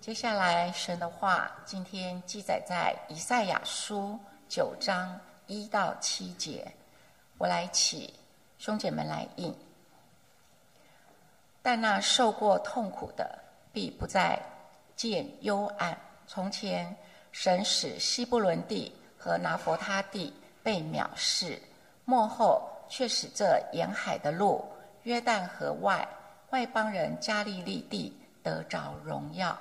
接下来，神的话今天记载在以赛亚书九章一到七节。我来起，兄姐们来应。但那受过痛苦的，必不再见幽暗。从前，神使希伯伦地和拿佛他地被藐视，末后却使这沿海的路、约旦河外外邦人加利利地得着荣耀。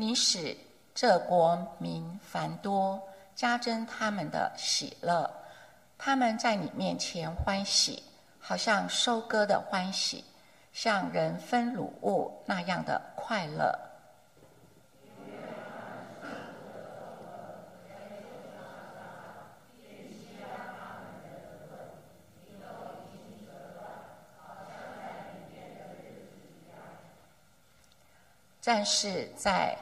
你使这国民繁多，加增他们的喜乐。他们在你面前欢喜，好像收割的欢喜，像人分乳物那样的快乐。战士在。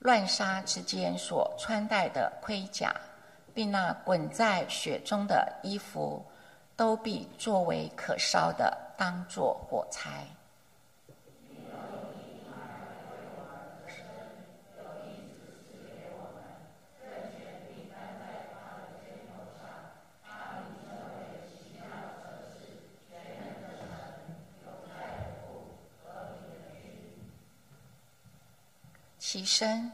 乱沙之间所穿戴的盔甲，并那滚在雪中的衣服，都必作为可烧的，当作火柴。生，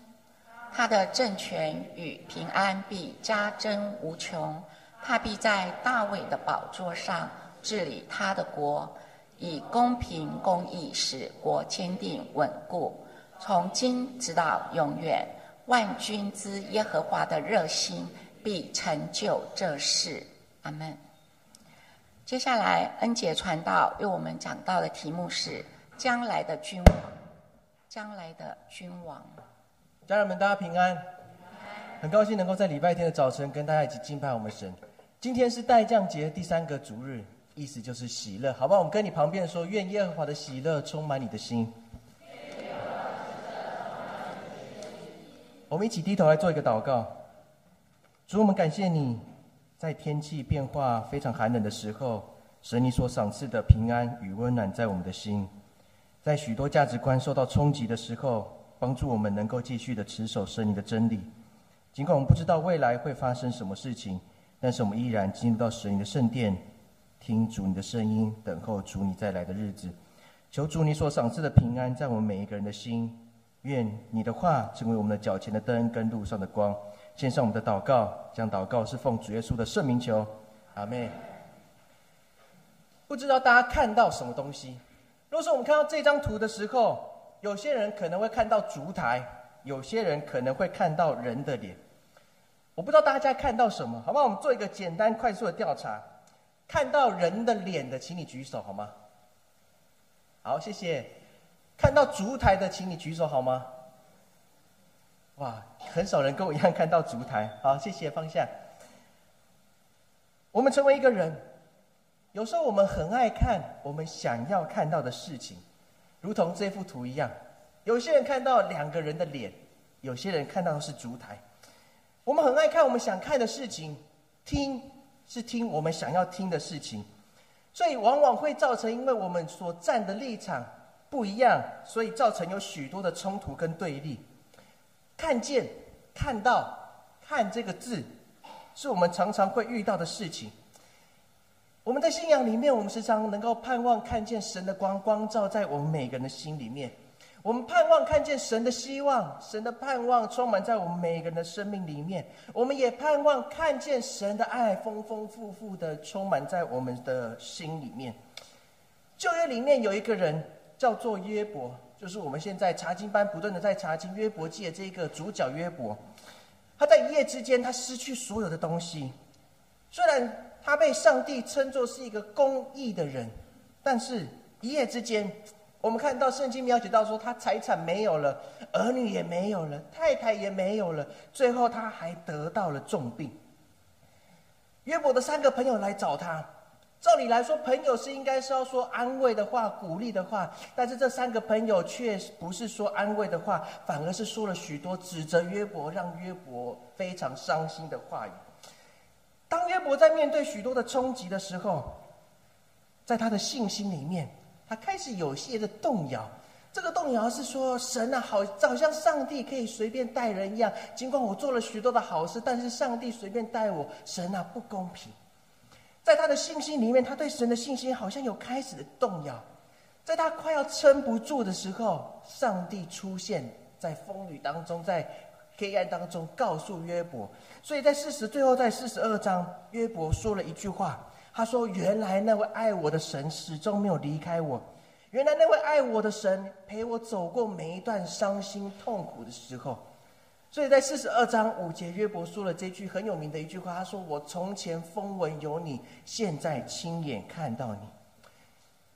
他的政权与平安必加增无穷。他必在大卫的宝座上治理他的国，以公平公义使国坚定稳固，从今直到永远。万军之耶和华的热心必成就这事。阿门。接下来，恩杰传道为我们讲到的题目是将来的君王。将来的君王，家人们，大家平安。很高兴能够在礼拜天的早晨跟大家一起敬拜我们神。今天是代降节第三个主日，意思就是喜乐，好不好？我们跟你旁边说，愿耶和华的喜乐充满你的心。我们一起低头来做一个祷告。主，我们感谢你在天气变化非常寒冷的时候，神你所赏赐的平安与温暖在我们的心。在许多价值观受到冲击的时候，帮助我们能够继续的持守神的真理。尽管我们不知道未来会发生什么事情，但是我们依然进入到神的圣殿，听主你的声音，等候主你再来的日子。求主你所赏赐的平安在我们每一个人的心。愿你的话成为我们的脚前的灯，跟路上的光。献上我们的祷告，将祷告是奉主耶稣的圣名求。阿妹，不知道大家看到什么东西？如果说我们看到这张图的时候，有些人可能会看到烛台，有些人可能会看到人的脸。我不知道大家看到什么，好不好？我们做一个简单快速的调查。看到人的脸的，请你举手好吗？好，谢谢。看到烛台的，请你举手好吗？哇，很少人跟我一样看到烛台。好，谢谢方向。我们成为一个人。有时候我们很爱看我们想要看到的事情，如同这幅图一样。有些人看到两个人的脸，有些人看到的是烛台。我们很爱看我们想看的事情，听是听我们想要听的事情，所以往往会造成因为我们所站的立场不一样，所以造成有许多的冲突跟对立。看见、看到、看这个字，是我们常常会遇到的事情。我们在信仰里面，我们时常能够盼望看见神的光光照在我们每个人的心里面。我们盼望看见神的希望，神的盼望充满在我们每个人的生命里面。我们也盼望看见神的爱丰丰富富的充满在我们的心里面。旧约里面有一个人叫做约伯，就是我们现在查经班不断的在查经约伯记的这个主角约伯。他在一夜之间，他失去所有的东西，虽然。他被上帝称作是一个公义的人，但是一夜之间，我们看到圣经描写到说，他财产没有了，儿女也没有了，太太也没有了，最后他还得到了重病。约伯的三个朋友来找他，照理来说，朋友是应该是要说安慰的话、鼓励的话，但是这三个朋友却不是说安慰的话，反而是说了许多指责约伯、让约伯非常伤心的话语。当约伯在面对许多的冲击的时候，在他的信心里面，他开始有些的动摇。这个动摇是说，神啊，好，好像上帝可以随便待人一样。尽管我做了许多的好事，但是上帝随便待我，神啊，不公平。在他的信心里面，他对神的信心好像有开始的动摇。在他快要撑不住的时候，上帝出现在风雨当中，在黑暗当中，告诉约伯。所以在四十最后在四十二章，约伯说了一句话，他说：“原来那位爱我的神始终没有离开我。”原来那位爱我的神陪我走过每一段伤心痛苦的时候，所以在四十二章五节，约伯说了这句很有名的一句话：“他说我从前风闻有你，现在亲眼看到你。”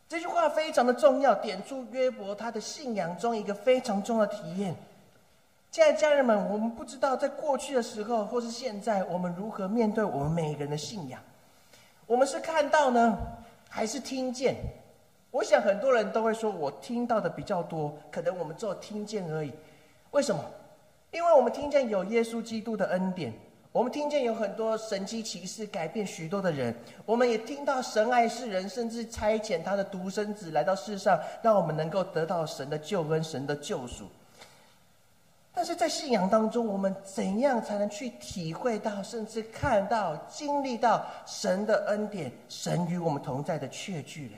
这句话非常的重要，点出约伯他的信仰中一个非常重要的体验。亲爱的家人们，我们不知道在过去的时候或是现在，我们如何面对我们每个人的信仰？我们是看到呢，还是听见？我想很多人都会说，我听到的比较多，可能我们只有听见而已。为什么？因为我们听见有耶稣基督的恩典，我们听见有很多神迹奇事改变许多的人，我们也听到神爱世人，甚至差遣他的独生子来到世上，让我们能够得到神的救恩、神的救赎。但是在信仰当中，我们怎样才能去体会到，甚至看到、经历到神的恩典、神与我们同在的确据嘞？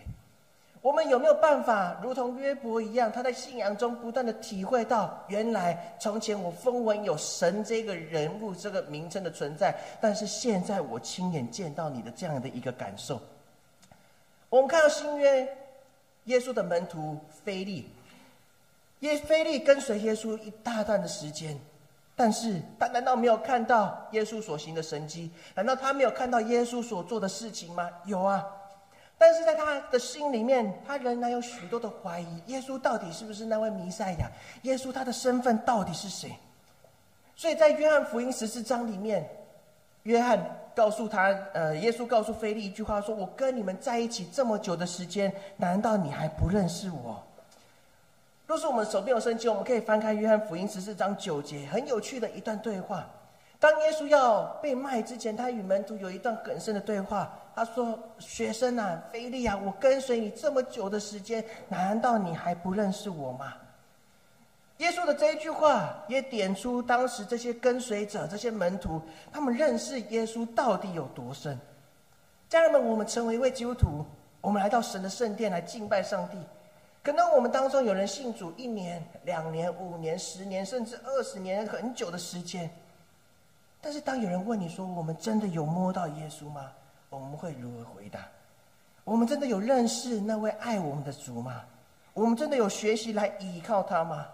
我们有没有办法，如同约伯一样，他在信仰中不断的体会到，原来从前我风闻有神这个人物、这个名称的存在，但是现在我亲眼见到你的这样的一个感受。我们看到新约耶稣的门徒菲利，耶菲利跟随耶稣一大段的时间，但是他难道没有看到耶稣所行的神迹？难道他没有看到耶稣所做的事情吗？有啊。但是在他的心里面，他仍然有许多的怀疑：耶稣到底是不是那位弥赛亚？耶稣他的身份到底是谁？所以在约翰福音十四章里面，约翰告诉他，呃，耶稣告诉菲利一句话：说我跟你们在一起这么久的时间，难道你还不认识我？若是我们手边有圣经，我们可以翻开约翰福音十四章九节，很有趣的一段对话。当耶稣要被卖之前，他与门徒有一段很深的对话。他说：“学生啊，菲利啊，我跟随你这么久的时间，难道你还不认识我吗？”耶稣的这一句话也点出当时这些跟随者、这些门徒，他们认识耶稣到底有多深。家人们，我们成为一位基督徒，我们来到神的圣殿来敬拜上帝。可能我们当中有人信主一年、两年、五年、十年，甚至二十年，很久的时间。但是，当有人问你说：“我们真的有摸到耶稣吗？”我们会如何回答？我们真的有认识那位爱我们的主吗？我们真的有学习来依靠他吗？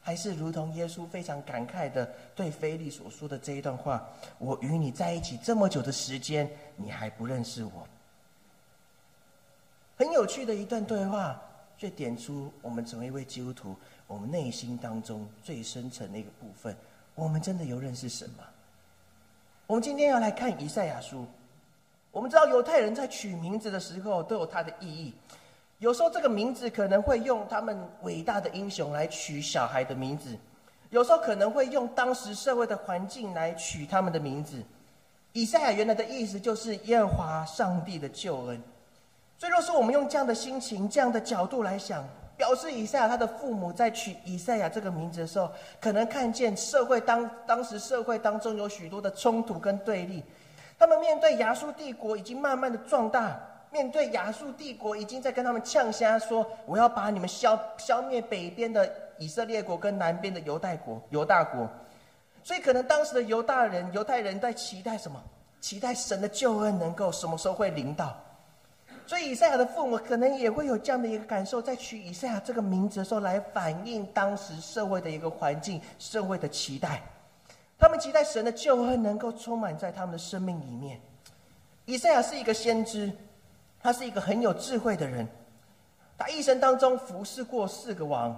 还是如同耶稣非常感慨的对菲利所说的这一段话：“我与你在一起这么久的时间，你还不认识我？”很有趣的一段对话，却点出我们成为一位基督徒，我们内心当中最深层的一个部分：我们真的有认识什么？我们今天要来看以赛亚书。我们知道犹太人在取名字的时候都有它的意义，有时候这个名字可能会用他们伟大的英雄来取小孩的名字，有时候可能会用当时社会的环境来取他们的名字。以赛亚原来的意思就是耶和华上帝的救恩，所以若是我们用这样的心情、这样的角度来想。表示以赛亚他的父母在取以赛亚这个名字的时候，可能看见社会当当时社会当中有许多的冲突跟对立，他们面对亚述帝国已经慢慢的壮大，面对亚述帝国已经在跟他们呛瞎说：“我要把你们消消灭北边的以色列国跟南边的犹太国犹大国。”所以可能当时的犹大人犹太人在期待什么？期待神的救恩能够什么时候会临到？所以以赛亚的父母可能也会有这样的一个感受，在取以赛亚这个名字的时候，来反映当时社会的一个环境、社会的期待。他们期待神的救恩能够充满在他们的生命里面。以赛亚是一个先知，他是一个很有智慧的人。他一生当中服侍过四个王：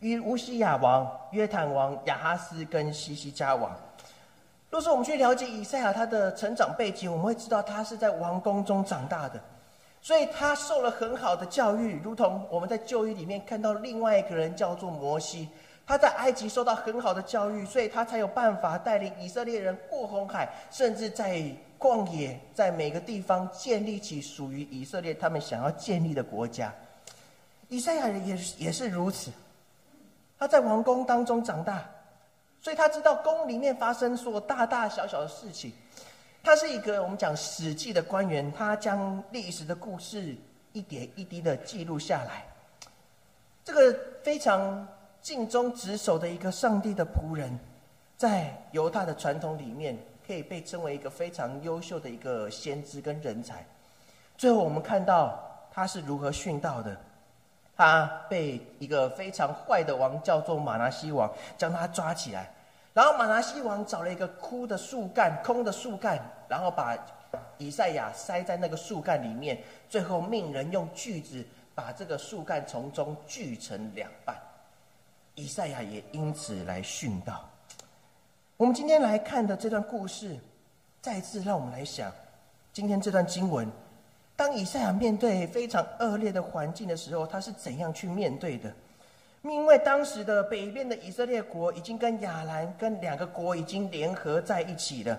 与乌西亚王、约坦王、亚哈斯跟西西加王。若是我们去了解以赛亚他的成长背景，我们会知道他是在王宫中长大的。所以他受了很好的教育，如同我们在旧约里面看到另外一个人叫做摩西，他在埃及受到很好的教育，所以他才有办法带领以色列人过红海，甚至在旷野，在每个地方建立起属于以色列他们想要建立的国家。以赛亚人也也是如此，他在王宫当中长大，所以他知道宫里面发生所有大大小小的事情。他是一个我们讲史记的官员，他将历史的故事一点一滴的记录下来。这个非常尽忠职守的一个上帝的仆人，在犹太的传统里面。可以被称为一个非常优秀的一个先知跟人才。最后，我们看到他是如何殉道的。他被一个非常坏的王叫做马拿西王将他抓起来，然后马拿西王找了一个枯的树干、空的树干，然后把以赛亚塞在那个树干里面，最后命人用锯子把这个树干从中锯成两半。以赛亚也因此来殉道。我们今天来看的这段故事，再次让我们来想，今天这段经文，当以赛亚面对非常恶劣的环境的时候，他是怎样去面对的？因为当时的北边的以色列国已经跟亚兰跟两个国已经联合在一起了，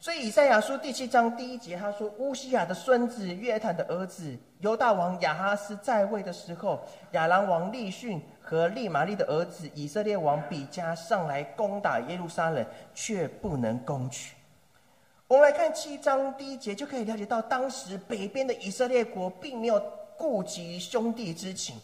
所以以赛亚书第七章第一节他说：乌西亚的孙子约坦的儿子犹大王亚哈斯在位的时候，亚兰王利逊。和利玛利的儿子以色列王比加上来攻打耶路撒冷，却不能攻取。我们来看七章第一节，就可以了解到，当时北边的以色列国并没有顾及兄弟之情，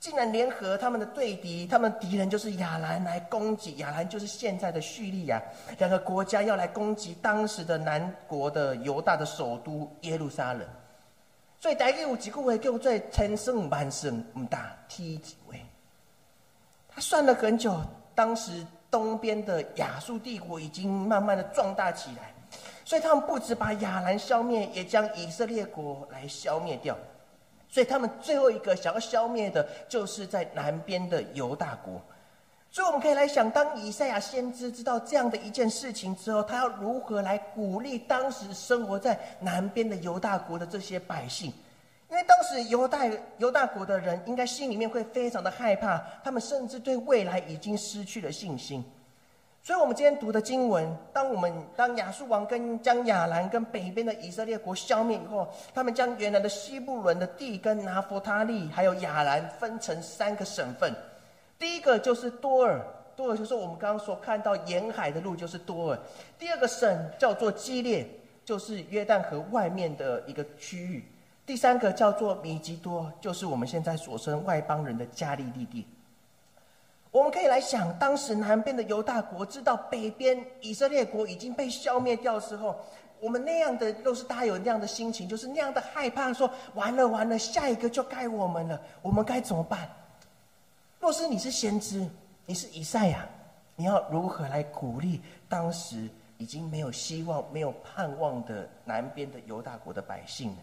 竟然联合他们的对敌，他们敌人就是亚兰来攻击亚兰，就是现在的叙利亚，两个国家要来攻击当时的南国的犹大的首都耶路撒冷。所以大概有一个话叫做千胜万胜，唔打踢几位。他算了很久，当时东边的亚述帝国已经慢慢的壮大起来，所以他们不止把亚兰消灭，也将以色列国来消灭掉。所以他们最后一个想要消灭的，就是在南边的犹大国。所以我们可以来想，当以赛亚先知知道这样的一件事情之后，他要如何来鼓励当时生活在南边的犹大国的这些百姓？因为当时犹大犹大国的人应该心里面会非常的害怕，他们甚至对未来已经失去了信心。所以，我们今天读的经文，当我们当亚述王跟将亚兰跟北边的以色列国消灭以后，他们将原来的西布伦的地跟拿佛他利还有亚兰分成三个省份。第一个就是多尔，多尔就是我们刚刚所看到沿海的路，就是多尔。第二个省叫做基列，就是约旦河外面的一个区域。第三个叫做米吉多，就是我们现在所称外邦人的加利利地。我们可以来想，当时南边的犹大国知道北边以色列国已经被消灭掉的时候，我们那样的若是大家有那样的心情，就是那样的害怕，说完了完了，下一个就该我们了，我们该怎么办？若是你是先知，你是以赛亚，你要如何来鼓励当时已经没有希望、没有盼望的南边的犹大国的百姓呢？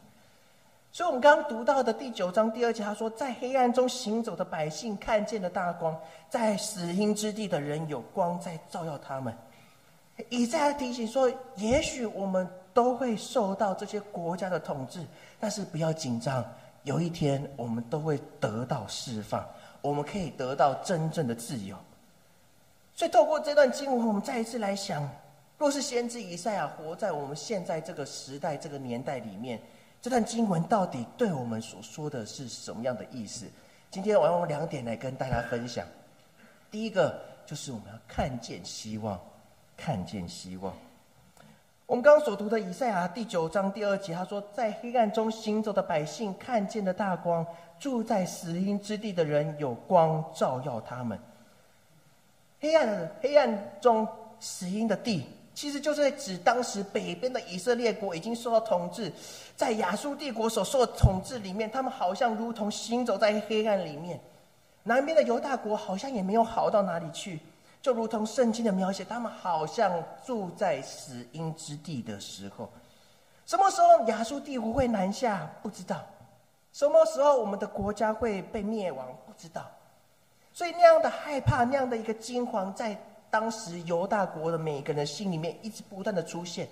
所以，我们刚刚读到的第九章第二节，他说：“在黑暗中行走的百姓看见了大光，在死荫之地的人有光在照耀他们。”以赛提醒说：“也许我们都会受到这些国家的统治，但是不要紧张，有一天我们都会得到释放。”我们可以得到真正的自由。所以，透过这段经文，我们再一次来想：若是先知以赛亚活在我们现在这个时代、这个年代里面，这段经文到底对我们所说的是什么样的意思？今天我用两点来跟大家分享。第一个就是我们要看见希望，看见希望。我们刚刚所读的以赛亚第九章第二节，他说：“在黑暗中行走的百姓看见了大光，住在死荫之地的人有光照耀他们。”黑暗的黑暗中死荫的地，其实就是指当时北边的以色列国已经受到统治，在亚述帝国所受的统治里面，他们好像如同行走在黑暗里面。南边的犹大国好像也没有好到哪里去。就如同圣经的描写，他们好像住在死荫之地的时候，什么时候亚述帝国会南下？不知道。什么时候我们的国家会被灭亡？不知道。所以那样的害怕，那样的一个惊惶，在当时犹大国的每个人心里面一直不断的出现。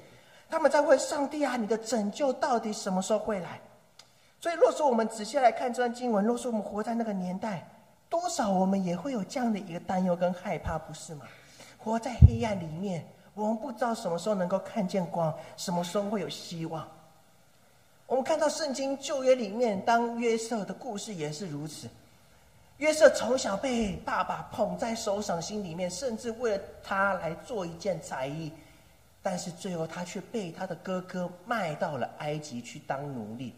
他们在问上帝啊，你的拯救到底什么时候会来？所以，若说我们仔细来看这段经文，若说我们活在那个年代。多少我们也会有这样的一个担忧跟害怕，不是吗？活在黑暗里面，我们不知道什么时候能够看见光，什么时候会有希望。我们看到圣经旧约里面，当约瑟的故事也是如此。约瑟从小被爸爸捧在手掌心里面，甚至为了他来做一件才艺，但是最后他却被他的哥哥卖到了埃及去当奴隶。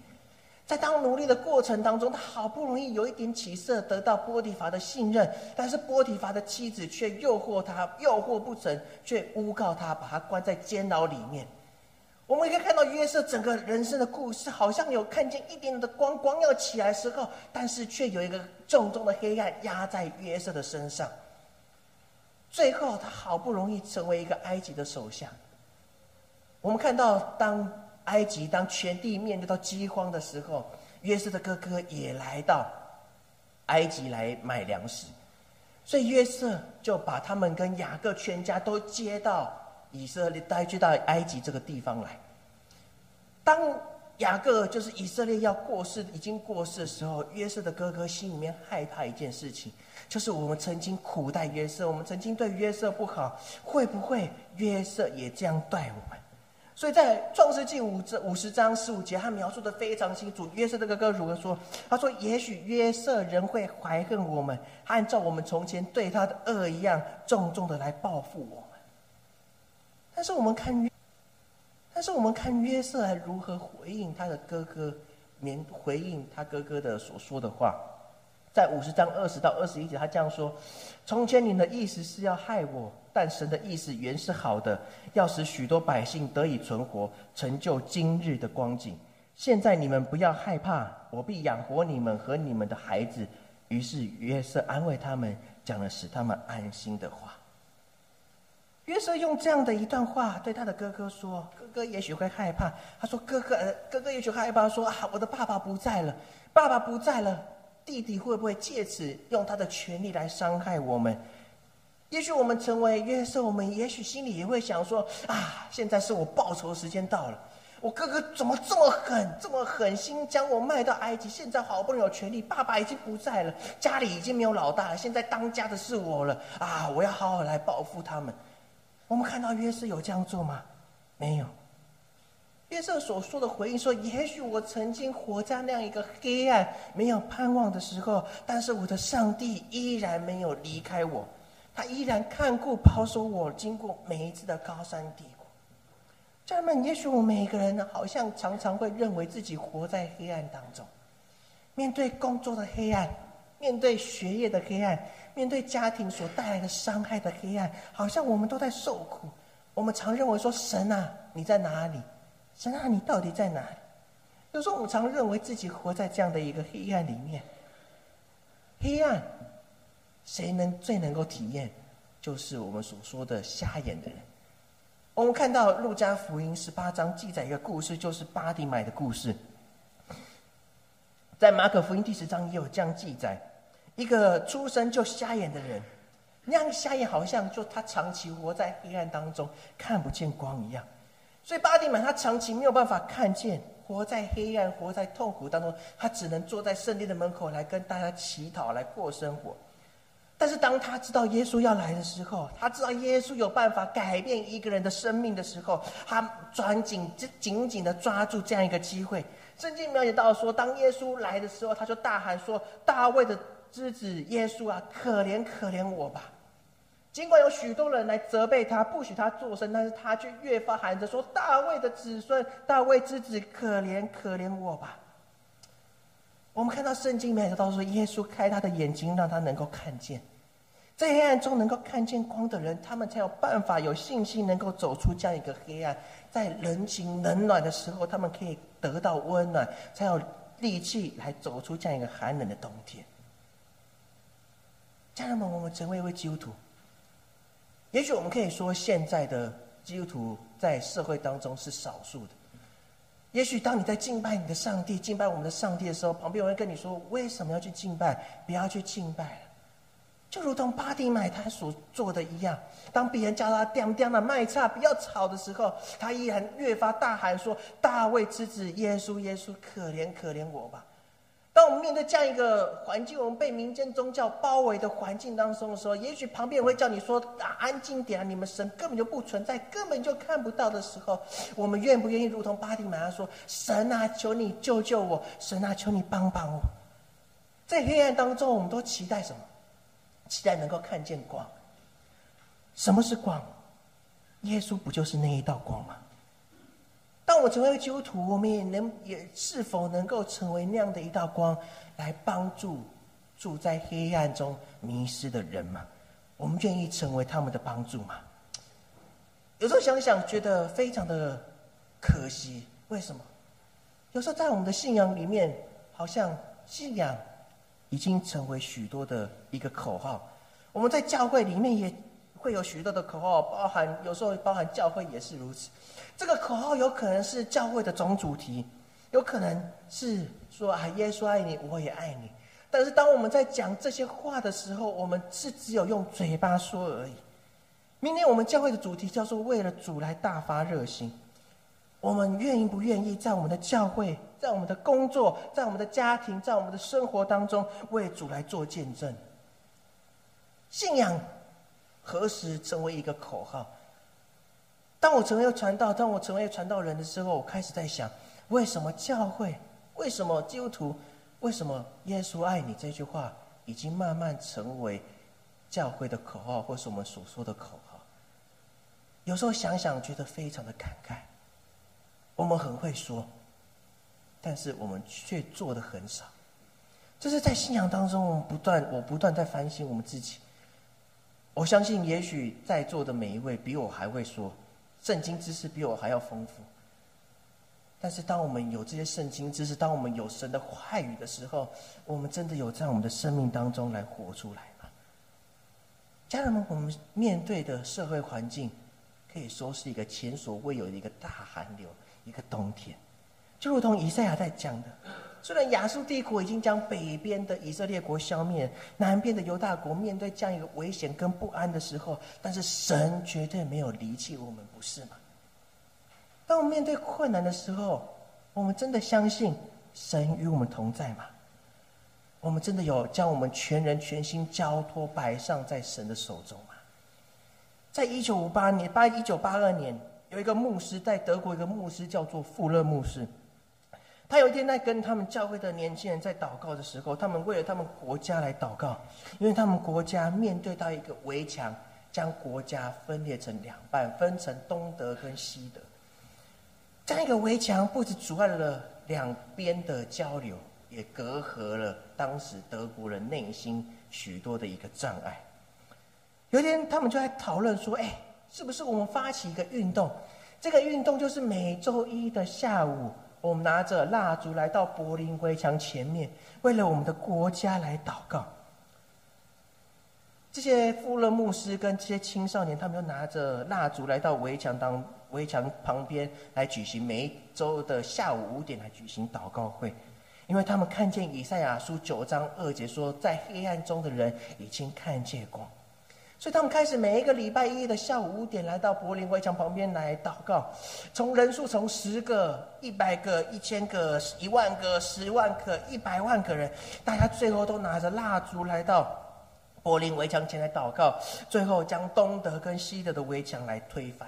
在当奴隶的过程当中，他好不容易有一点起色，得到波提乏的信任，但是波提乏的妻子却诱惑他，诱惑不成，却诬告他，把他关在监牢里面。我们可以约瑟整个人生的故事，好像有看见一点点的光，光要起来时候，但是却有一个重重的黑暗压在约瑟的身上。最后，他好不容易成为一个埃及的首相。我们看到当。埃及当全地面对到饥荒的时候，约瑟的哥哥也来到埃及来买粮食，所以约瑟就把他们跟雅各全家都接到以色列，带去到埃及这个地方来。当雅各就是以色列要过世，已经过世的时候，约瑟的哥哥心里面害怕一件事情，就是我们曾经苦待约瑟，我们曾经对约瑟不好，会不会约瑟也这样待我们？所以在创世纪五这五十章十五节，他描述的非常清楚。约瑟的哥哥如何说？他说：“也许约瑟人会怀恨我们，按照我们从前对他的恶一样，重重的来报复我们。”但是我们看约，但是我们看约瑟还如何回应他的哥哥，免回应他哥哥的所说的话。在五十章二十到二十一节，他这样说：“从前你的意思是要害我。”但神的意思原是好的，要使许多百姓得以存活，成就今日的光景。现在你们不要害怕，我必养活你们和你们的孩子。于是约瑟安慰他们，讲了使他们安心的话。约瑟用这样的一段话对他的哥哥说：“哥哥也许会害怕。”他说：“哥哥，哥哥也许害怕，说啊，我的爸爸不在了，爸爸不在了，弟弟会不会借此用他的权利来伤害我们？”也许我们成为约瑟，我们也许心里也会想说：啊，现在是我报仇时间到了。我哥哥怎么这么狠，这么狠心将我卖到埃及？现在好不容易有权利，爸爸已经不在了，家里已经没有老大了，现在当家的是我了。啊，我要好好来报复他们。我们看到约瑟有这样做吗？没有。约瑟所说的回应说：也许我曾经活在那样一个黑暗、没有盼望的时候，但是我的上帝依然没有离开我。他依然看顾保守我，经过每一次的高山低谷。家人们，也许我们每个人呢，好像常常会认为自己活在黑暗当中，面对工作的黑暗，面对学业的黑暗，面对家庭所带来的伤害的黑暗，好像我们都在受苦。我们常认为说：“神啊，你在哪里？神啊，你到底在哪里？”有时候我们常认为自己活在这样的一个黑暗里面，黑暗。谁能最能够体验，就是我们所说的瞎眼的人。我们看到路加福音十八章记载一个故事，就是巴迪买的故事。在马可福音第十章也有这样记载：一个出生就瞎眼的人，那样瞎眼好像就他长期活在黑暗当中，看不见光一样。所以巴迪满他长期没有办法看见，活在黑暗，活在痛苦当中，他只能坐在圣殿的门口来跟大家乞讨，来过生活。但是当他知道耶稣要来的时候，他知道耶稣有办法改变一个人的生命的时候，他抓紧、紧紧的抓住这样一个机会。圣经描写到说，当耶稣来的时候，他就大喊说：“大卫的之子耶稣啊，可怜可怜我吧！”尽管有许多人来责备他，不许他作声，但是他却越发喊着说：“大卫的子孙，大卫之子，可怜可怜我吧！”我们看到圣经描写到说，耶稣开他的眼睛，让他能够看见，在黑暗中能够看见光的人，他们才有办法、有信心能够走出这样一个黑暗。在人情冷暖的时候，他们可以得到温暖，才有力气来走出这样一个寒冷的冬天。家人们，我们成为一位基督徒，也许我们可以说，现在的基督徒在社会当中是少数的。也许当你在敬拜你的上帝、敬拜我们的上帝的时候，旁边有人跟你说：“为什么要去敬拜？不要去敬拜。”就如同巴蒂买他所做的一样，当别人叫他“掉掉的卖差，不要吵”的时候，他依然越发大喊说：“大卫之子耶稣，耶稣，可怜可怜我吧！”当我们面对这样一个环境，我们被民间宗教包围的环境当中的时候，也许旁边人会叫你说：“啊，安静点啊！你们神根本就不存在，根本就看不到的时候，我们愿不愿意如同巴蒂马上说：‘神啊，求你救救我！神啊，求你帮帮我！’在黑暗当中，我们都期待什么？期待能够看见光。什么是光？耶稣不就是那一道光吗？当我成为基督徒，我们也能也是否能够成为那样的一道光，来帮助住在黑暗中迷失的人吗？我们愿意成为他们的帮助吗？有时候想想，觉得非常的可惜。为什么？有时候在我们的信仰里面，好像信仰已经成为许多的一个口号。我们在教会里面也会有许多的口号，包含有时候包含教会也是如此。这个口号有可能是教会的总主题，有可能是说啊，耶稣爱你，我也爱你。但是当我们在讲这些话的时候，我们是只有用嘴巴说而已。明天我们教会的主题叫做“为了主来大发热心”。我们愿意不愿意在我们的教会、在我们的工作、在我们的家庭、在我们的生活当中为主来做见证？信仰何时成为一个口号？当我成为传道，当我成为传道人的时候，我开始在想：为什么教会？为什么基督徒？为什么耶稣爱你这句话已经慢慢成为教会的口号，或是我们所说的口号？有时候想想，觉得非常的感慨。我们很会说，但是我们却做的很少。这是在信仰当中，我们不断，我不断在反省我们自己。我相信，也许在座的每一位比我还会说。圣经知识比我还要丰富，但是当我们有这些圣经知识，当我们有神的话语的时候，我们真的有在我们的生命当中来活出来吗？家人们，我们面对的社会环境可以说是一个前所未有的一个大寒流，一个冬天，就如同以赛亚在讲的。虽然亚述帝国已经将北边的以色列国消灭，南边的犹大国面对这样一个危险跟不安的时候，但是神绝对没有离弃我们，不是吗？当我们面对困难的时候，我们真的相信神与我们同在吗？我们真的有将我们全人全心交托摆上在神的手中吗？在一九五八年，八一九八二年，有一个牧师在德国，一个牧师叫做富勒牧师。他有一天在跟他们教会的年轻人在祷告的时候，他们为了他们国家来祷告，因为他们国家面对到一个围墙，将国家分裂成两半，分成东德跟西德。这样一个围墙不止阻碍了两边的交流，也隔阂了当时德国人内心许多的一个障碍。有一天，他们就在讨论说：“哎，是不是我们发起一个运动？这个运动就是每周一的下午。”我们拿着蜡烛来到柏林围墙前面，为了我们的国家来祷告。这些富勒牧师跟这些青少年，他们又拿着蜡烛来到围墙当围墙旁边来举行每一周的下午五点来举行祷告会，因为他们看见以赛亚书九章二节说，在黑暗中的人已经看见光。所以他们开始每一个礼拜一的下午五点来到柏林围墙旁边来祷告，从人数从十个、一百个、一千个、一万个、十万个、一百万个人，大家最后都拿着蜡烛来到柏林围墙前来祷告，最后将东德跟西德的围墙来推翻。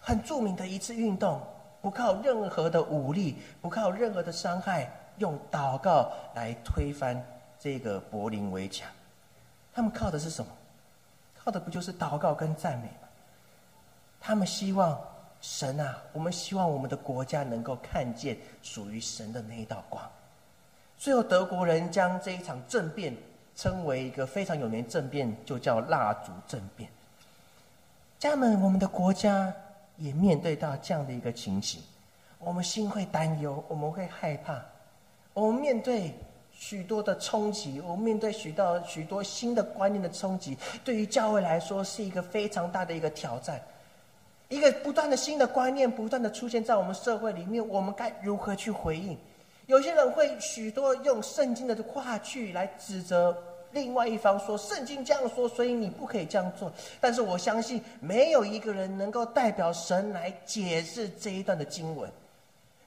很著名的一次运动，不靠任何的武力，不靠任何的伤害，用祷告来推翻这个柏林围墙。他们靠的是什么？靠的不就是祷告跟赞美吗？他们希望神啊，我们希望我们的国家能够看见属于神的那一道光。最后，德国人将这一场政变称为一个非常有名的政变，就叫蜡烛政变。家们，我们的国家也面对到这样的一个情形，我们心会担忧，我们会害怕，我们面对。许多的冲击，我们面对许多许多新的观念的冲击，对于教会来说是一个非常大的一个挑战。一个不断的新的观念不断的出现在我们社会里面，我们该如何去回应？有些人会许多用圣经的话去来指责另外一方，说圣经这样说，所以你不可以这样做。但是我相信，没有一个人能够代表神来解释这一段的经文。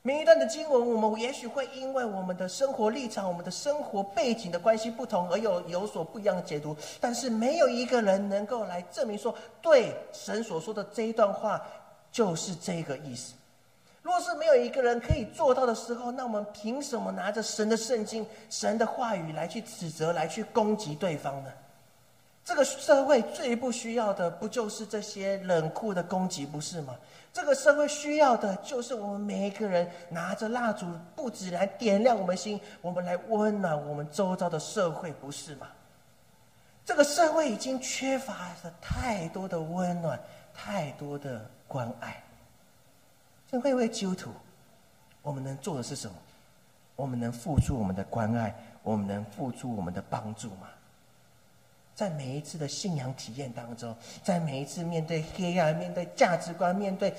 每一段的经文，我们也许会因为我们的生活立场、我们的生活背景的关系不同，而有有所不一样的解读。但是，没有一个人能够来证明说，对神所说的这一段话就是这个意思。若是没有一个人可以做到的时候，那我们凭什么拿着神的圣经、神的话语来去指责、来去攻击对方呢？这个社会最不需要的，不就是这些冷酷的攻击，不是吗？这个社会需要的，就是我们每一个人拿着蜡烛，不止来点亮我们心，我们来温暖我们周遭的社会，不是吗？这个社会已经缺乏了太多的温暖，太多的关爱。这会为基督徒，我们能做的是什么？我们能付出我们的关爱，我们能付出我们的帮助吗？在每一次的信仰体验当中，在每一次面对黑暗、面对价值观、面对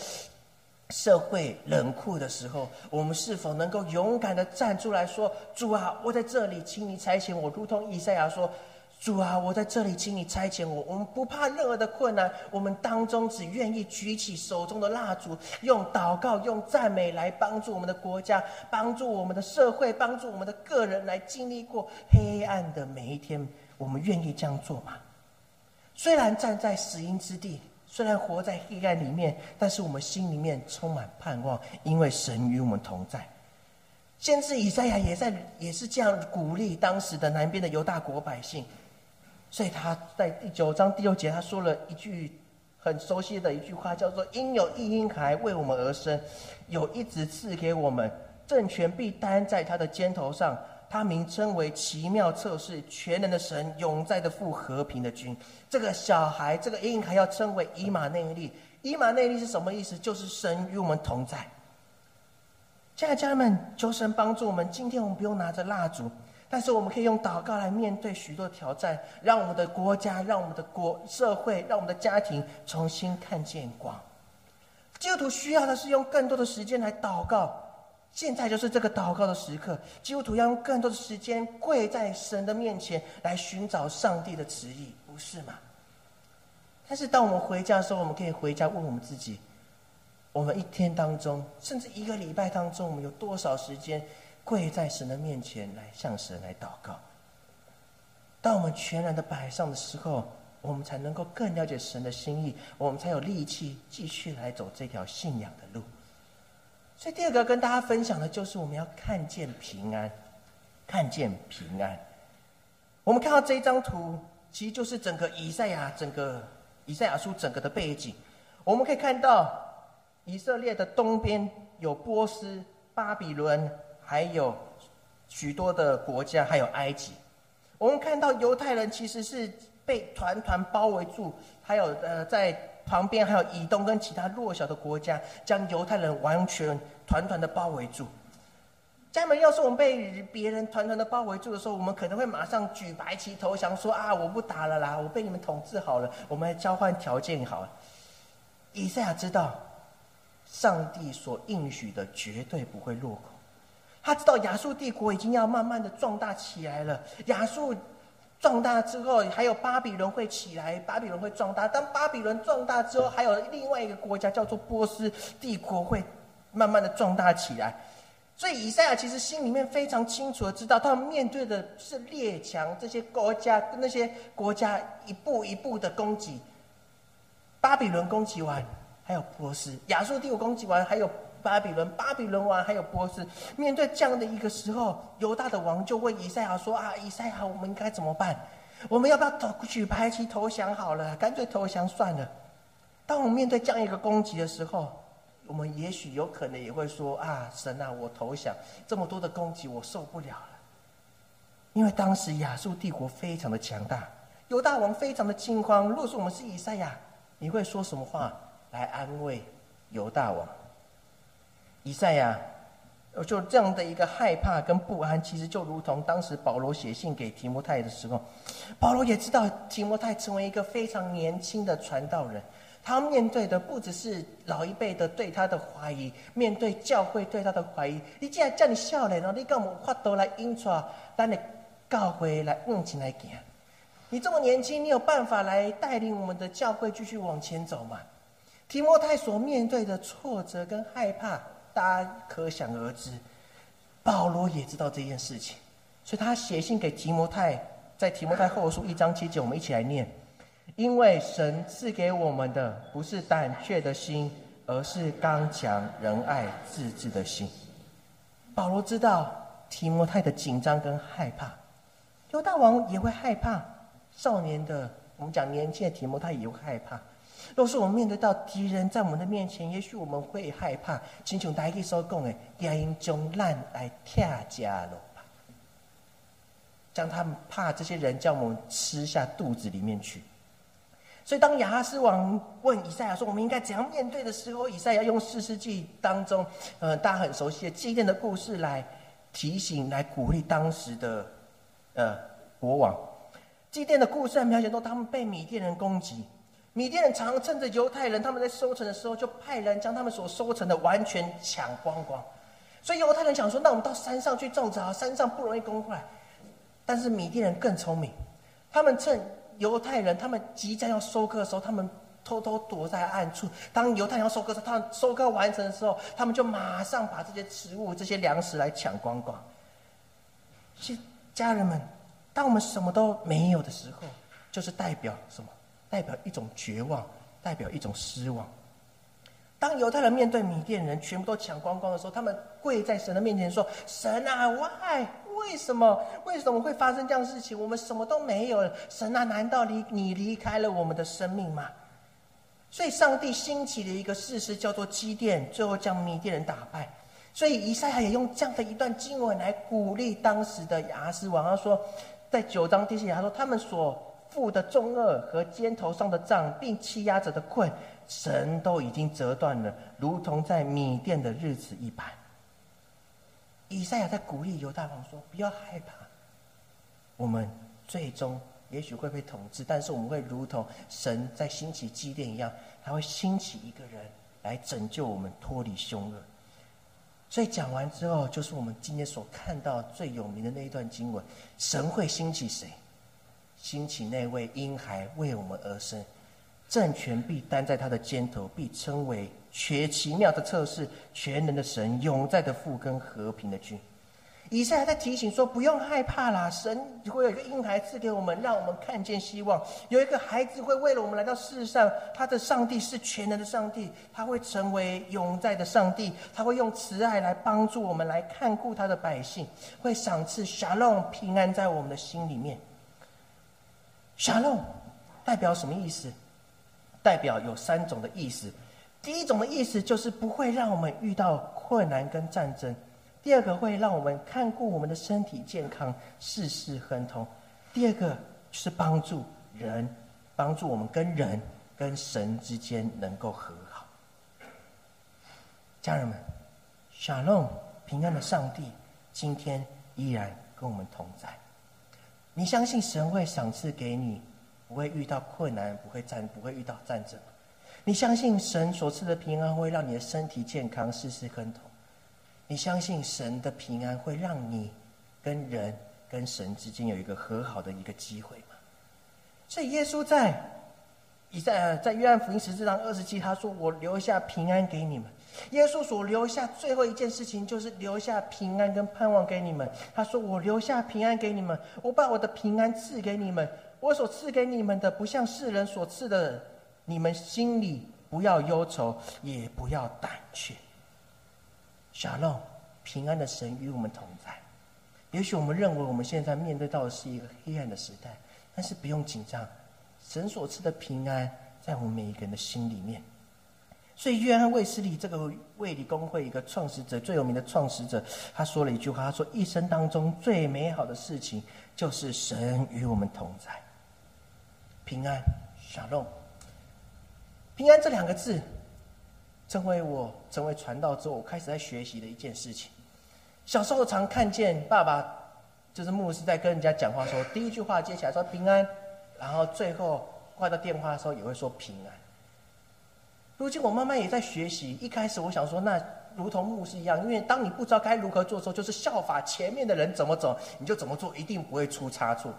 社会冷酷的时候，我们是否能够勇敢的站出来说：“主啊，我在这里，请你差遣我。”如同以赛亚说：“主啊，我在这里，请你差遣我。”我们不怕任何的困难，我们当中只愿意举起手中的蜡烛，用祷告、用赞美来帮助我们的国家，帮助我们的社会，帮助我们的个人，来经历过黑暗的每一天。我们愿意这样做吗？虽然站在死荫之地，虽然活在黑暗里面，但是我们心里面充满盼望，因为神与我们同在。先知以赛亚也在，也是这样鼓励当时的南边的犹大国百姓。所以他在第九章第六节，他说了一句很熟悉的一句话，叫做：“因有一婴孩为我们而生，有一子赐给我们，政权必担在他的肩头上。”他名称为奇妙测试全能的神永在的父和平的君。这个小孩，这个婴孩要称为以马内利。以马内利是什么意思？就是神与我们同在。亲爱的家人们，求神帮助我们。今天我们不用拿着蜡烛，但是我们可以用祷告来面对许多挑战，让我们的国家，让我们的国社会，让我们的家庭重新看见光。基督徒需要的是用更多的时间来祷告。现在就是这个祷告的时刻，基督徒要用更多的时间跪在神的面前来寻找上帝的旨意，不是吗？但是当我们回家的时候，我们可以回家问我们自己：我们一天当中，甚至一个礼拜当中，我们有多少时间跪在神的面前来向神来祷告？当我们全然的摆上的时候，我们才能够更了解神的心意，我们才有力气继续来走这条信仰的路。所以第二个跟大家分享的就是我们要看见平安，看见平安。我们看到这一张图，其实就是整个以赛亚整个以赛亚书整个的背景。我们可以看到以色列的东边有波斯、巴比伦，还有许多的国家，还有埃及。我们看到犹太人其实是被团团包围住，还有呃在。旁边还有以东跟其他弱小的国家，将犹太人完全团团的包围住。家人们，要是我们被别人团团的包围住的时候，我们可能会马上举白旗投降，说啊，我不打了啦，我被你们统治好了，我们来交换条件好。以赛亚知道，上帝所应许的绝对不会落空，他知道亚述帝国已经要慢慢的壮大起来了，亚述。壮大之后，还有巴比伦会起来，巴比伦会壮大。当巴比伦壮大之后，还有另外一个国家叫做波斯帝国会慢慢的壮大起来。所以以赛亚其实心里面非常清楚的知道，他们面对的是列强这些国家，那些国家一步一步的攻击。巴比伦攻击完，还有波斯；亚述帝国攻击完，还有。巴比伦、巴比伦王还有波斯，面对这样的一个时候，犹大的王就问以赛亚说：“啊，以赛亚，我们应该怎么办？我们要不要投举白旗投降？好了，干脆投降算了。”当我们面对这样一个攻击的时候，我们也许有可能也会说：“啊，神啊，我投降！这么多的攻击，我受不了了。”因为当时亚述帝国非常的强大，犹大王非常的惊慌。若是我们是以赛亚，你会说什么话来安慰犹大王？以赛亚，就这样的一个害怕跟不安，其实就如同当时保罗写信给提摩太的时候，保罗也知道提摩太成为一个非常年轻的传道人，他面对的不只是老一辈的对他的怀疑，面对教会对他的怀疑。你竟然叫你笑脸，你干嘛发抖来引出，让你教会来往前来行？你这么年轻，你有办法来带领我们的教会继续往前走吗？提摩太所面对的挫折跟害怕。大家可想而知，保罗也知道这件事情，所以他写信给提摩太，在提摩太后书一章七节，我们一起来念：因为神赐给我们的不是胆怯的心，而是刚强、仁爱、自制的心。保罗知道提摩太的紧张跟害怕，犹大王也会害怕，少年的我们讲年轻的提摩太也会害怕。若是我们面对到敌人在我们的面前，也许我们会害怕。请求大家所讲的，也应将烂来跳家了吧，将他们怕这些人将我们吃下肚子里面去。所以，当亚哈斯王问以赛亚说：“我们应该怎样面对？”的时候，以赛亚用四世纪当中，呃，大家很熟悉的祭奠的故事来提醒、来鼓励当时的呃国王。祭奠的故事描写到他们被米甸人攻击。米甸人常趁着犹太人他们在收成的时候，就派人将他们所收成的完全抢光光。所以犹太人想说：“那我们到山上去种植啊，山上不容易攻过来。”但是米甸人更聪明，他们趁犹太人他们即将要收割的时候，他们偷偷躲在暗处。当犹太人要收割时，他收割完成的时候，他们就马上把这些食物、这些粮食来抢光光。是家人们，当我们什么都没有的时候，就是代表什么？代表一种绝望，代表一种失望。当犹太人面对米甸人全部都抢光光的时候，他们跪在神的面前说：“神啊，why？为什么？为什么会发生这样的事情？我们什么都没有了。神啊，难道离你离开了我们的生命吗？”所以，上帝兴起的一个事实叫做基甸，最后将米甸人打败。所以，以赛亚也用这样的一段经文来鼓励当时的亚斯王。他说，在九章第四节，他说他们所。负的重恶和肩头上的杖，并欺压着的棍，神都已经折断了，如同在米店的日子一般。以赛亚在鼓励犹大王说：“不要害怕，我们最终也许会被统治，但是我们会如同神在兴起基甸一样，他会兴起一个人来拯救我们，脱离凶恶。”所以讲完之后，就是我们今天所看到最有名的那一段经文：神会兴起谁？兴起那位婴孩为我们而生，政权必担在他的肩头，必称为全奇妙的测试，全能的神，永在的父跟和平的君。以赛亚在提醒说：不用害怕啦，神会有一个婴孩赐给我们，让我们看见希望。有一个孩子会为了我们来到世上，他的上帝是全能的上帝，他会成为永在的上帝，他会用慈爱来帮助我们，来看顾他的百姓，会赏赐 shalom 平安在我们的心里面。沙漏代表什么意思？代表有三种的意思。第一种的意思就是不会让我们遇到困难跟战争；第二个会让我们看顾我们的身体健康，事事亨通；第二个是帮助人，帮助我们跟人跟神之间能够和好。家人们，沙漏平安的上帝今天依然跟我们同在。你相信神会赏赐给你，不会遇到困难，不会战，不会遇到战争。你相信神所赐的平安会让你的身体健康，事事亨通。你相信神的平安会让你跟人、跟神之间有一个和好的一个机会吗？所以耶稣在以在在约翰福音十四章二十七，他说：“我留下平安给你们。”耶稣所留下最后一件事情，就是留下平安跟盼望给你们。他说：“我留下平安给你们，我把我的平安赐给你们。我所赐给你们的，不像世人所赐的。你们心里不要忧愁，也不要胆怯。”小龙，平安的神与我们同在。也许我们认为我们现在面对到的是一个黑暗的时代，但是不用紧张，神所赐的平安在我们每一个人的心里面。所以，约翰卫斯理这个卫理公会一个创始者，最有名的创始者，他说了一句话：“他说，一生当中最美好的事情，就是神与我们同在，平安、享乐。平安这两个字，成为我成为传道之后，我开始在学习的一件事情。小时候常看见爸爸，就是牧师在跟人家讲话，说第一句话接起来说平安，然后最后挂到电话的时候也会说平安。”如今我慢慢也在学习。一开始我想说，那如同牧师一样，因为当你不知道该如何做的时候，就是效法前面的人怎么走，你就怎么做，一定不会出差错。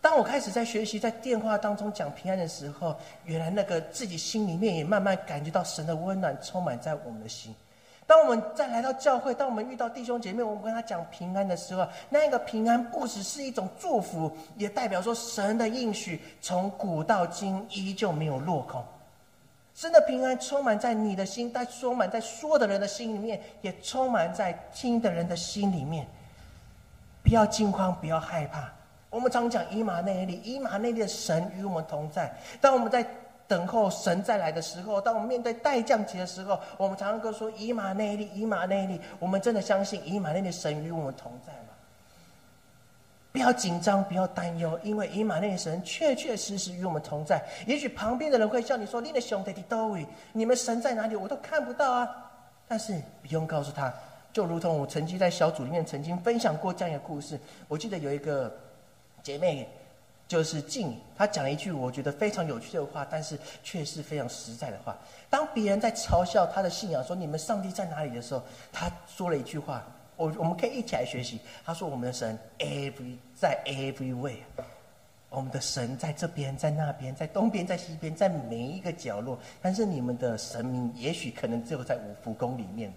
当我开始在学习在电话当中讲平安的时候，原来那个自己心里面也慢慢感觉到神的温暖充满在我们的心。当我们再来到教会，当我们遇到弟兄姐妹，我们跟他讲平安的时候，那个平安不只是一种祝福，也代表说神的应许从古到今依旧没有落空。神的平安充满在你的心，但充满在说的人的心里面，也充满在听的人的心里面。不要惊慌，不要害怕。我们常讲以马内利，以马内利的神与我们同在。当我们在等候神再来的时候，当我们面对待降级的时候，我们常常都说以马内利，以马内利。我们真的相信以马内利的神与我们同在吗？不要紧张，不要担忧，因为以马内利神确确实实与我们同在。也许旁边的人会笑你说：“你的兄弟的都位，你们神在哪里？我都看不到啊。”但是不用告诉他，就如同我曾经在小组里面曾经分享过这样一个故事。我记得有一个姐妹。就是静，她讲了一句我觉得非常有趣的话，但是却是非常实在的话。当别人在嘲笑他的信仰，说你们上帝在哪里的时候，他说了一句话，我我们可以一起来学习。他说：“我们的神 every 在 everywhere，我们的神在这边，在那边，在东边，在西边，在每一个角落。但是你们的神明也许可能只有在五福宫里面。”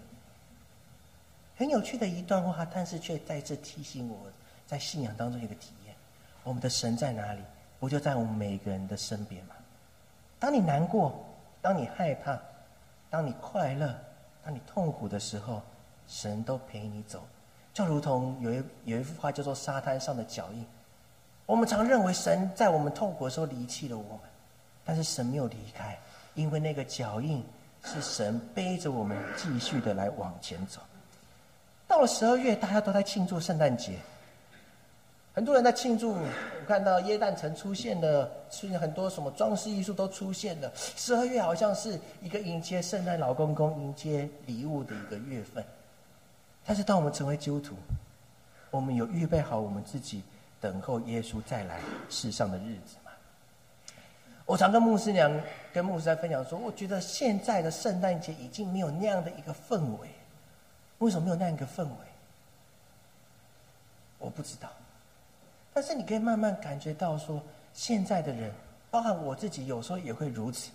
很有趣的一段话，但是却再次提醒我在信仰当中一个体验。我们的神在哪里？不就在我们每个人的身边吗？当你难过，当你害怕，当你快乐，当你痛苦的时候，神都陪你走。就如同有一有一幅画叫做《沙滩上的脚印》。我们常认为神在我们痛苦的时候离弃了我们，但是神没有离开，因为那个脚印是神背着我们继续的来往前走。到了十二月，大家都在庆祝圣诞节。很多人在庆祝，我看到耶诞城出现了，出现很多什么装饰艺术都出现了。十二月好像是一个迎接圣诞老公公、迎接礼物的一个月份。但是，当我们成为基督徒，我们有预备好我们自己等候耶稣再来世上的日子吗？我常跟牧师娘、跟牧师在分享说，我觉得现在的圣诞节已经没有那样的一个氛围。为什么没有那样一个氛围？我不知道。但是你可以慢慢感觉到，说现在的人，包含我自己，有时候也会如此。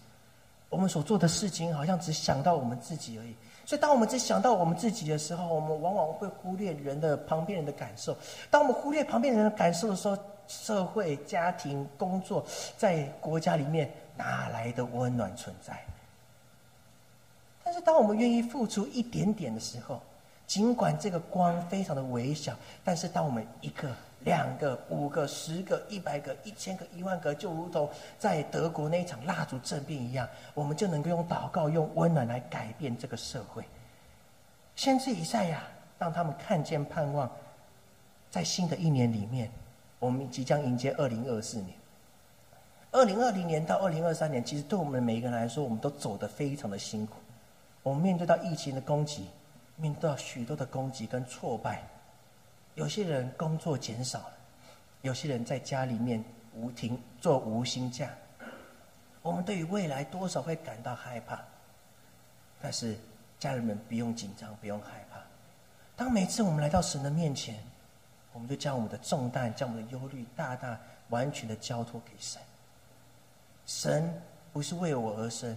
我们所做的事情，好像只想到我们自己而已。所以，当我们只想到我们自己的时候，我们往往会忽略人的旁边人的感受。当我们忽略旁边人的感受的时候，社会、家庭、工作，在国家里面哪来的温暖存在？但是，当我们愿意付出一点点的时候，尽管这个光非常的微小，但是当我们一个。两个、五个、十个、一百个、一千个、一万个，就如同在德国那一场蜡烛政变一样，我们就能够用祷告、用温暖来改变这个社会。先知以赛亚让他们看见盼望，在新的一年里面，我们即将迎接二零二四年。二零二零年到二零二三年，其实对我们每一个人来说，我们都走得非常的辛苦。我们面对到疫情的攻击，面对到许多的攻击跟挫败。有些人工作减少了，有些人在家里面无停做无薪假。我们对于未来多少会感到害怕，但是家人们不用紧张，不用害怕。当每次我们来到神的面前，我们就将我们的重担、将我们的忧虑，大大完全的交托给神。神不是为我而生，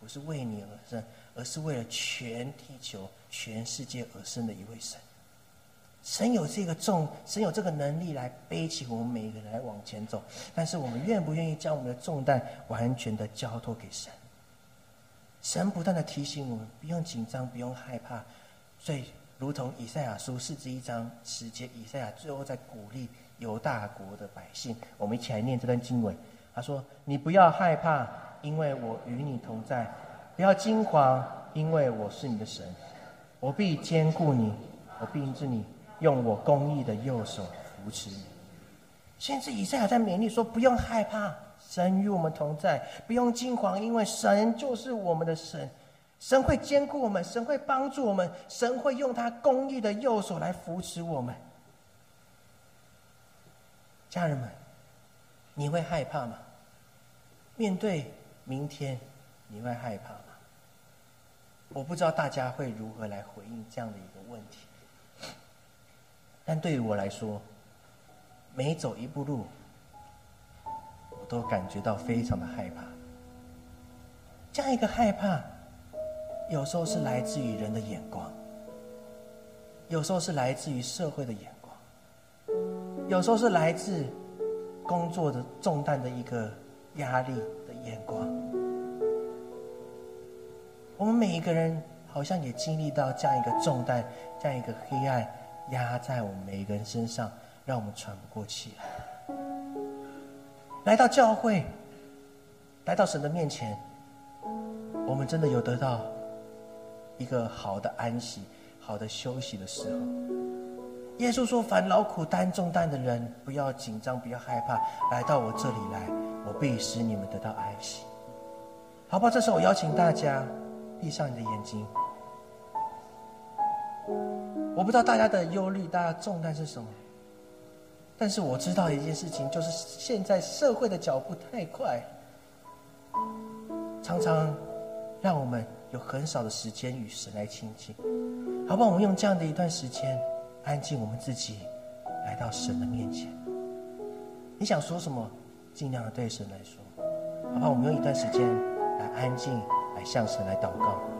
不是为你而生，而是为了全地球、全世界而生的一位神。神有这个重，神有这个能力来背起我们每一个人来往前走，但是我们愿不愿意将我们的重担完全的交托给神？神不断的提醒我们，不用紧张，不用害怕。所以，如同以赛亚书四十一章十节，以赛亚最后在鼓励犹大国的百姓，我们一起来念这段经文。他说：“你不要害怕，因为我与你同在；不要惊慌，因为我是你的神，我必坚固你，我必治你。”用我公义的右手扶持你。甚至以赛亚在勉励说：“不用害怕，神与我们同在；不用惊慌，因为神就是我们的神。神会兼顾我们，神会帮助我们，神会用他公义的右手来扶持我们。”家人们，你会害怕吗？面对明天，你会害怕？我不知道大家会如何来回应这样的一个问题。但对于我来说，每走一步路，我都感觉到非常的害怕。这样一个害怕，有时候是来自于人的眼光，有时候是来自于社会的眼光，有时候是来自工作的重担的一个压力的眼光。我们每一个人好像也经历到这样一个重担，这样一个黑暗压在我们每一个人身上，让我们喘不过气来。来到教会，来到神的面前，我们真的有得到一个好的安息、好的休息的时候。耶稣说：“凡劳苦担重担的人，不要紧张，不要害怕，来到我这里来，我必使你们得到安息。”好不好？这时候我邀请大家。闭上你的眼睛。我不知道大家的忧虑、大家的重担是什么，但是我知道一件事情，就是现在社会的脚步太快，常常让我们有很少的时间与神来亲近。好不好？我们用这样的一段时间，安静我们自己，来到神的面前。你想说什么，尽量的对神来说。好不好？我们用一段时间来安静。向神来祷告。